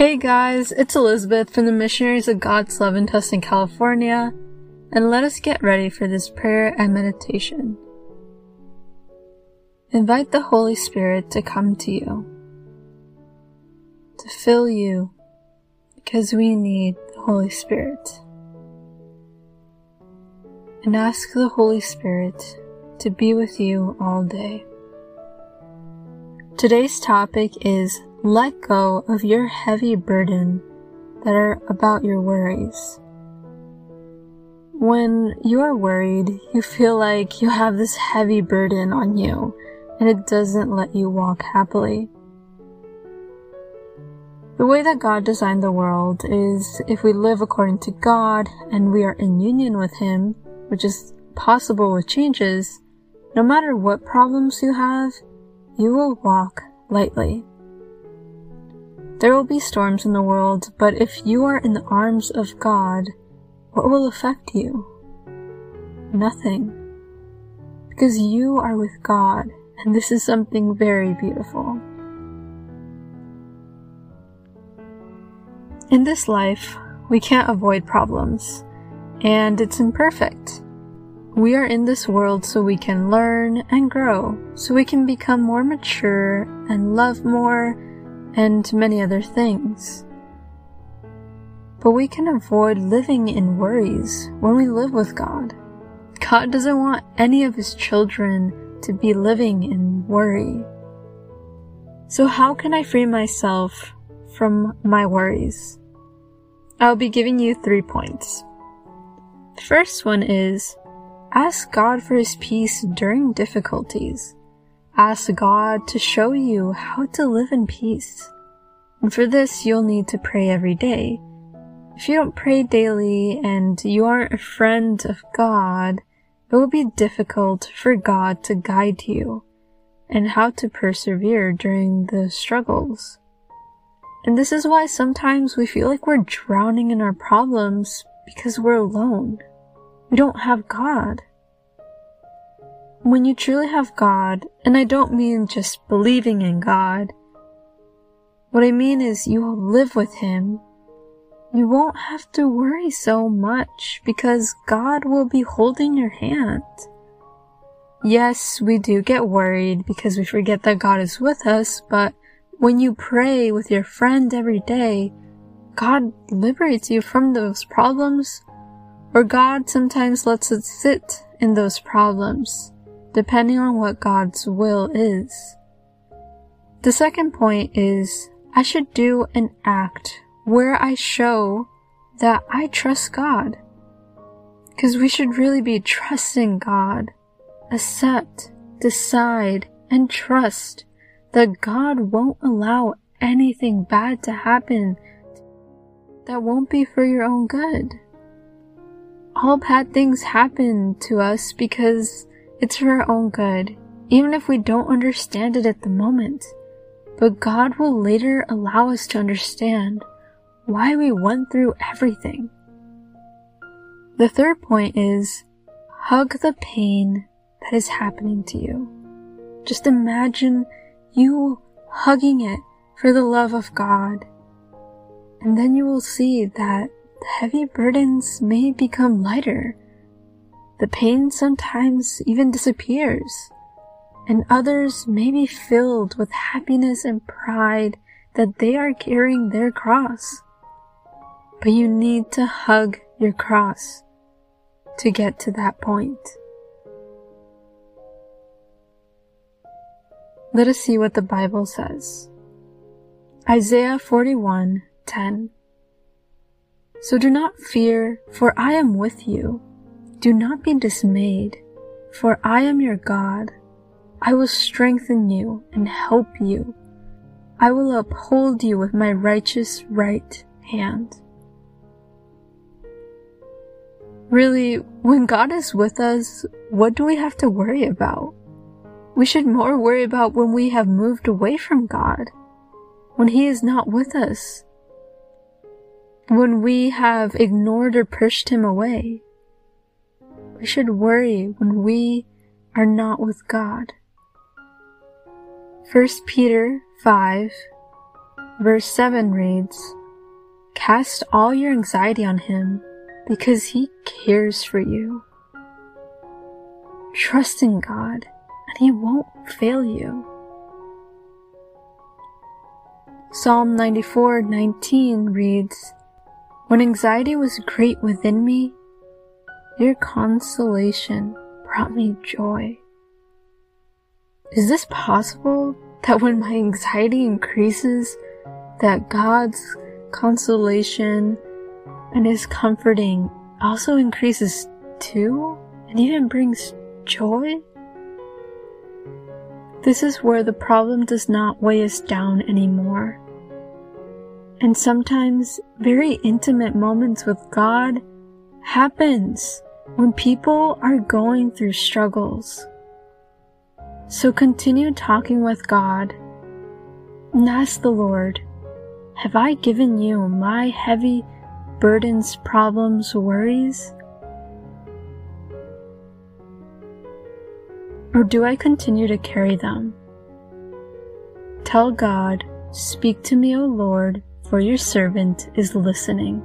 Hey guys, it's Elizabeth from the Missionaries of God's Love in Tustin, California, and let us get ready for this prayer and meditation. Invite the Holy Spirit to come to you, to fill you, because we need the Holy Spirit. And ask the Holy Spirit to be with you all day. Today's topic is let go of your heavy burden that are about your worries. When you are worried, you feel like you have this heavy burden on you and it doesn't let you walk happily. The way that God designed the world is if we live according to God and we are in union with Him, which is possible with changes, no matter what problems you have, you will walk lightly. There will be storms in the world, but if you are in the arms of God, what will affect you? Nothing. Because you are with God, and this is something very beautiful. In this life, we can't avoid problems, and it's imperfect. We are in this world so we can learn and grow, so we can become more mature and love more and many other things. But we can avoid living in worries when we live with God. God doesn't want any of His children to be living in worry. So how can I free myself from my worries? I'll be giving you three points. The first one is ask God for His peace during difficulties. Ask God to show you how to live in peace. And for this, you'll need to pray every day. If you don't pray daily and you aren't a friend of God, it will be difficult for God to guide you and how to persevere during the struggles. And this is why sometimes we feel like we're drowning in our problems because we're alone. We don't have God. When you truly have God, and I don't mean just believing in God, what I mean is you will live with Him. You won't have to worry so much because God will be holding your hand. Yes, we do get worried because we forget that God is with us, but when you pray with your friend every day, God liberates you from those problems, or God sometimes lets us sit in those problems depending on what God's will is. The second point is I should do an act where I show that I trust God. Because we should really be trusting God. Accept, decide, and trust that God won't allow anything bad to happen that won't be for your own good. All bad things happen to us because it's for our own good, even if we don't understand it at the moment. But God will later allow us to understand why we went through everything. The third point is hug the pain that is happening to you. Just imagine you hugging it for the love of God. And then you will see that the heavy burdens may become lighter the pain sometimes even disappears, and others may be filled with happiness and pride that they are carrying their cross. But you need to hug your cross to get to that point. Let us see what the Bible says. Isaiah 41:10 So do not fear, for I am with you. Do not be dismayed, for I am your God. I will strengthen you and help you. I will uphold you with my righteous right hand. Really, when God is with us, what do we have to worry about? We should more worry about when we have moved away from God, when He is not with us, when we have ignored or pushed Him away we should worry when we are not with God. 1 Peter 5 Verse 7 reads, Cast all your anxiety on him because he cares for you. Trust in God and he won't fail you. Psalm 94:19 reads, When anxiety was great within me, your consolation brought me joy. Is this possible that when my anxiety increases, that God's consolation and his comforting also increases too and even brings joy? This is where the problem does not weigh us down anymore. And sometimes very intimate moments with God happens when people are going through struggles. So continue talking with God and ask the Lord, have I given you my heavy burdens, problems, worries? Or do I continue to carry them? Tell God, Speak to me, O Lord, for your servant is listening.